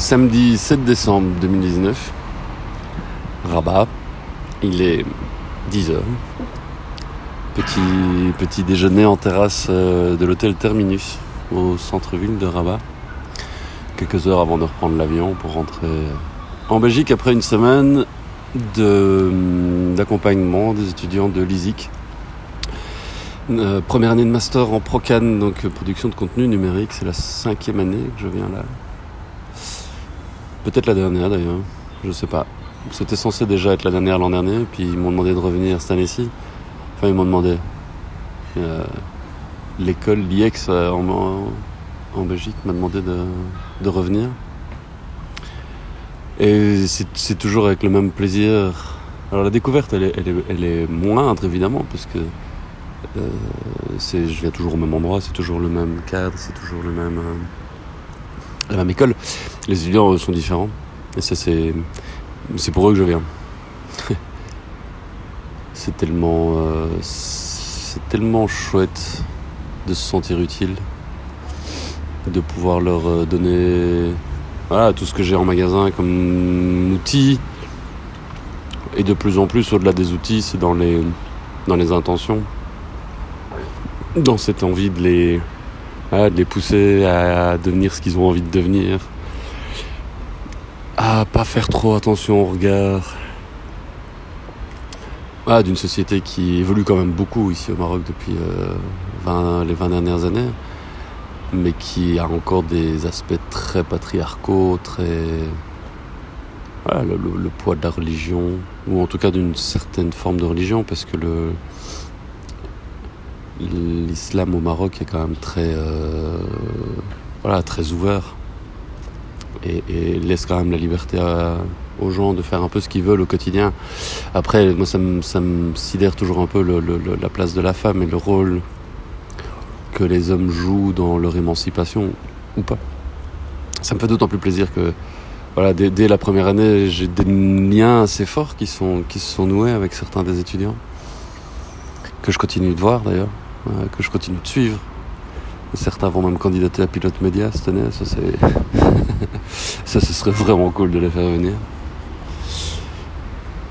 Samedi 7 décembre 2019, Rabat, il est 10h. Petit, petit déjeuner en terrasse euh, de l'hôtel Terminus au centre-ville de Rabat. Quelques heures avant de reprendre l'avion pour rentrer en Belgique après une semaine d'accompagnement des étudiants de l'ISIC. Euh, première année de master en Procan, donc production de contenu numérique. C'est la cinquième année que je viens là. Peut-être la dernière d'ailleurs, je sais pas. C'était censé déjà être la dernière l'an dernier, puis ils m'ont demandé de revenir cette année-ci. Enfin, ils m'ont demandé. Euh, l'école, l'IEX euh, en, Belgique m'a demandé de, revenir. Et c'est toujours avec le même plaisir. Alors la découverte, elle est, elle est, moindre évidemment, parce que euh, je viens toujours au même endroit, c'est toujours le même cadre, c'est toujours le même la même école. Les étudiants sont différents. Et ça, c'est, c'est pour eux que je viens. c'est tellement, euh, c'est tellement chouette de se sentir utile, de pouvoir leur euh, donner tout ce que j'ai en magasin comme outils. Et de plus en plus, au-delà des outils, c'est dans les, dans les intentions, dans cette envie de les, de les pousser à devenir ce qu'ils ont envie de devenir, à pas faire trop attention au regard d'une société qui évolue quand même beaucoup ici au Maroc depuis euh, les 20 dernières années, mais qui a encore des aspects très patriarcaux, très. le, le, poids de la religion, ou en tout cas d'une certaine forme de religion, parce que le, l'islam au Maroc est quand même très, euh, voilà, très ouvert et, laisse quand même la liberté aux gens de faire un peu ce qu'ils veulent au quotidien. Après, moi, ça me, sidère toujours un peu la place de la femme et le rôle que les hommes jouent dans leur émancipation ou pas. Ça me fait d'autant plus plaisir que voilà, dès, dès la première année, j'ai des liens assez forts qui, sont, qui se sont noués avec certains des étudiants, que je continue de voir d'ailleurs que je continue de suivre. Certains vont même candidater à pilote média cette année. Ça, ça, ce serait vraiment cool de les faire venir.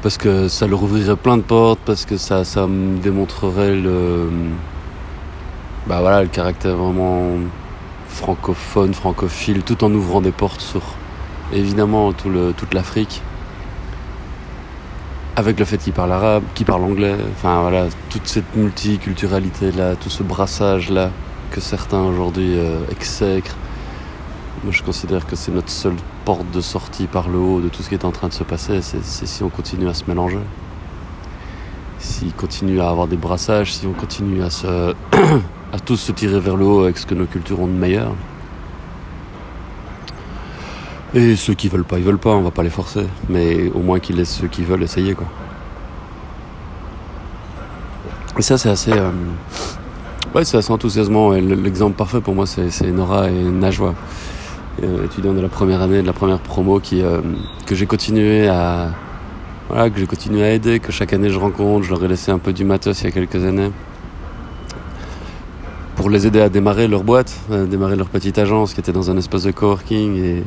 Parce que ça leur ouvrirait plein de portes, parce que ça, ça me démontrerait le, bah voilà, le caractère vraiment francophone, francophile, tout en ouvrant des portes sur évidemment toute l'Afrique avec le fait qu'il parle arabe, qu'il parle anglais, enfin voilà, toute cette multiculturalité là, tout ce brassage là que certains aujourd'hui euh, exècrent. Moi je considère que c'est notre seule porte de sortie par le haut de tout ce qui est en train de se passer, c'est si on continue à se mélanger. S'il continue à avoir des brassages, si on continue à se à tous se tirer vers le haut avec ce que nos cultures ont de meilleur. Et ceux qui veulent pas, ils veulent pas, on va pas les forcer. Mais au moins qu'ils laissent ceux qui veulent essayer, quoi. Et ça, c'est assez. Euh, ouais, c'est assez enthousiasmant. Et l'exemple parfait pour moi, c'est Nora et Najwa, euh, étudiants de la première année, de la première promo, qui, euh, que j'ai continué à. Voilà, que j'ai continué à aider, que chaque année je rencontre. Je leur ai laissé un peu du matos il y a quelques années pour les aider à démarrer leur boîte, à démarrer leur petite agence qui était dans un espace de coworking et,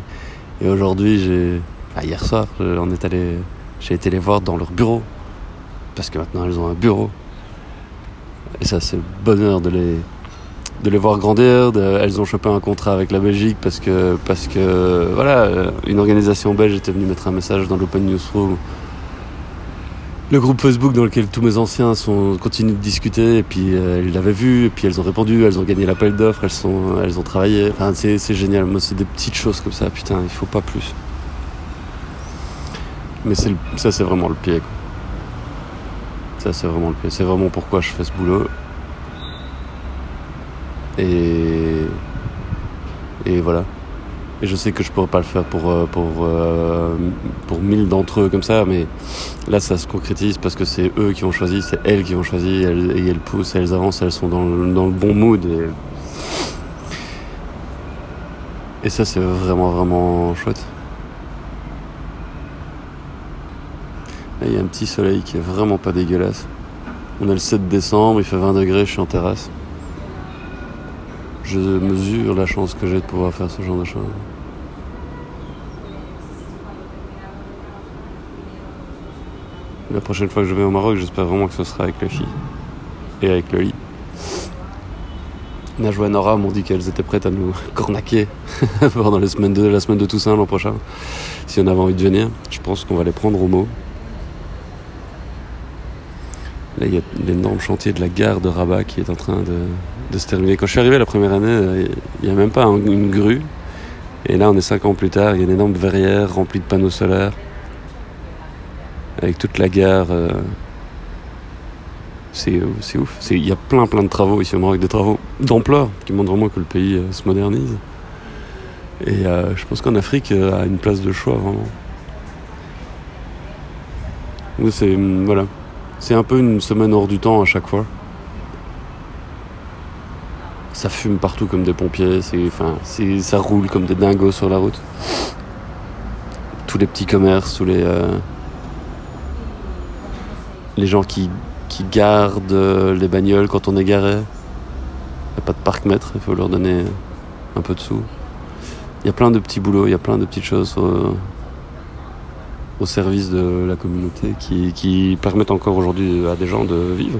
et aujourd'hui, hier soir, on est allé, j'ai été les voir dans leur bureau. Parce que maintenant, elles ont un bureau. Et ça, c'est le bonheur de les, de les voir grandir. elles ont chopé un contrat avec la Belgique parce que, parce que, voilà, une organisation belge était venue mettre un message dans l'Open Newsroom. Le groupe Facebook dans lequel tous mes anciens continuent de discuter, et puis euh, ils l'avaient vu, et puis elles ont répondu, elles ont gagné l'appel d'offres, elles, sont, elles ont travaillé. Enfin, c'est, c'est génial. Moi, c'est des petites choses comme ça, putain, il faut pas plus. Mais c'est ça, c'est vraiment le pied. Quoi. Ça, c'est vraiment le pied. C'est vraiment pourquoi je fais ce boulot. Et. Et voilà. Et je sais que je pourrais pas le faire pour, euh, pour, euh, pour mille d'entre eux comme ça, mais là ça se concrétise parce que c'est eux qui ont choisi, c'est elles qui ont choisi, et elles poussent, elles avancent, elles sont dans le, dans le bon mood. Et, et ça c'est vraiment vraiment chouette. il y a un petit soleil qui est vraiment pas dégueulasse. On est le 7 décembre, il fait 20 degrés, je suis en terrasse. Je mesure la chance que j'ai de pouvoir faire ce genre de choses. La prochaine fois que je vais au Maroc, j'espère vraiment que ce sera avec les filles et avec le lit. Najwa et Nora m'ont dit qu'elles étaient prêtes à nous cornaquer pendant les semaines la semaine de Toussaint l'an prochain. Si on avait envie de venir, je pense qu'on va les prendre au mot. Là, il y a l'énorme chantier de la gare de Rabat qui est en train de, se terminer. Quand je suis arrivé la première année, il n'y a même pas une grue. Et là, on est cinq ans plus tard, il y a une énorme verrière remplie de panneaux solaires. Avec toute la gare. Euh, c'est ouf. Il y a plein plein de travaux ici au Maroc, des travaux d'ampleur qui montrent vraiment que le pays euh, se modernise. Et euh, je pense qu'en Afrique a une place de choix vraiment. C'est voilà, c'est un peu une semaine hors du temps à chaque fois. Ça fume partout comme des pompiers, enfin, ça roule comme des dingos sur la route. Tous les petits commerces, tous les, les gens qui, qui gardent les bagnoles quand on est garé. Il n'y a pas de parc-mètre, il faut leur donner un peu de sous. Il y a plein de petits boulots, il y a plein de petites choses au service de la communauté qui, permettent encore aujourd'hui à des gens de vivre.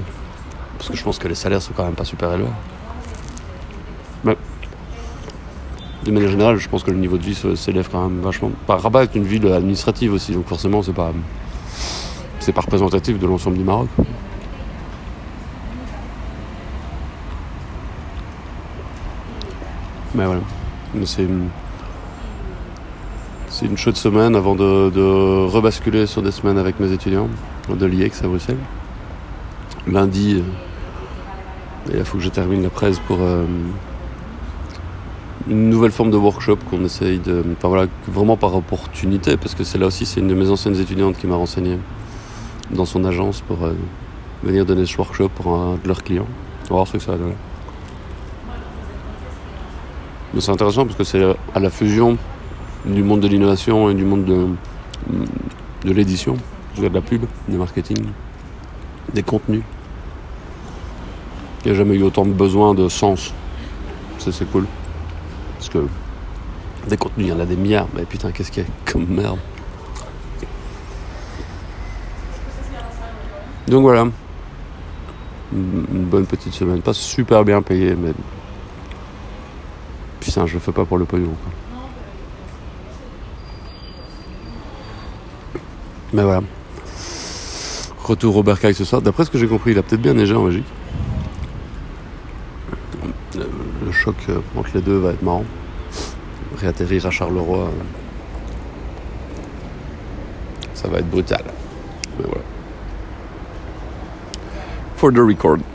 Parce que je pense que les salaires sont quand même pas super élevés. Mais de manière générale, je pense que le niveau de vie s'élève quand même vachement. Rabat est une ville administrative aussi, donc forcément c'est pas c'est pas représentatif de l'ensemble du Maroc. Mais voilà, c'est c'est une chaude semaine avant de, rebasculer sur des semaines avec mes étudiants de l'IEX à Bruxelles. Lundi, euh, il faut que je termine la presse pour euh, une nouvelle forme de workshop qu'on essaye de. Enfin voilà, vraiment par opportunité, parce que c'est là aussi, c'est une de mes anciennes étudiantes qui m'a renseigné dans son agence pour euh, venir donner ce workshop pour un de leurs clients. On va voir ce que ça va donner. Mais c'est intéressant parce que c'est à la fusion du monde de l'innovation et du monde de, de l'édition, de la pub, du marketing, des contenus. Il n'y a jamais eu autant de besoin de sens. C'est cool. Parce que des contenus, il y en a des milliards. Mais putain, qu'est-ce qu'il y a comme merde? Donc voilà. Une bonne petite semaine. Pas super bien payé, mais. Putain, je le fais pas pour le pognon. Mais voilà. Retour au bercail ce soir. D'après ce que j'ai compris, il a peut-être bien neigé en Belgique. Le choc euh, entre les deux va être marrant. Réatterrir à Charleroi, euh, ça va être brutal. For the record.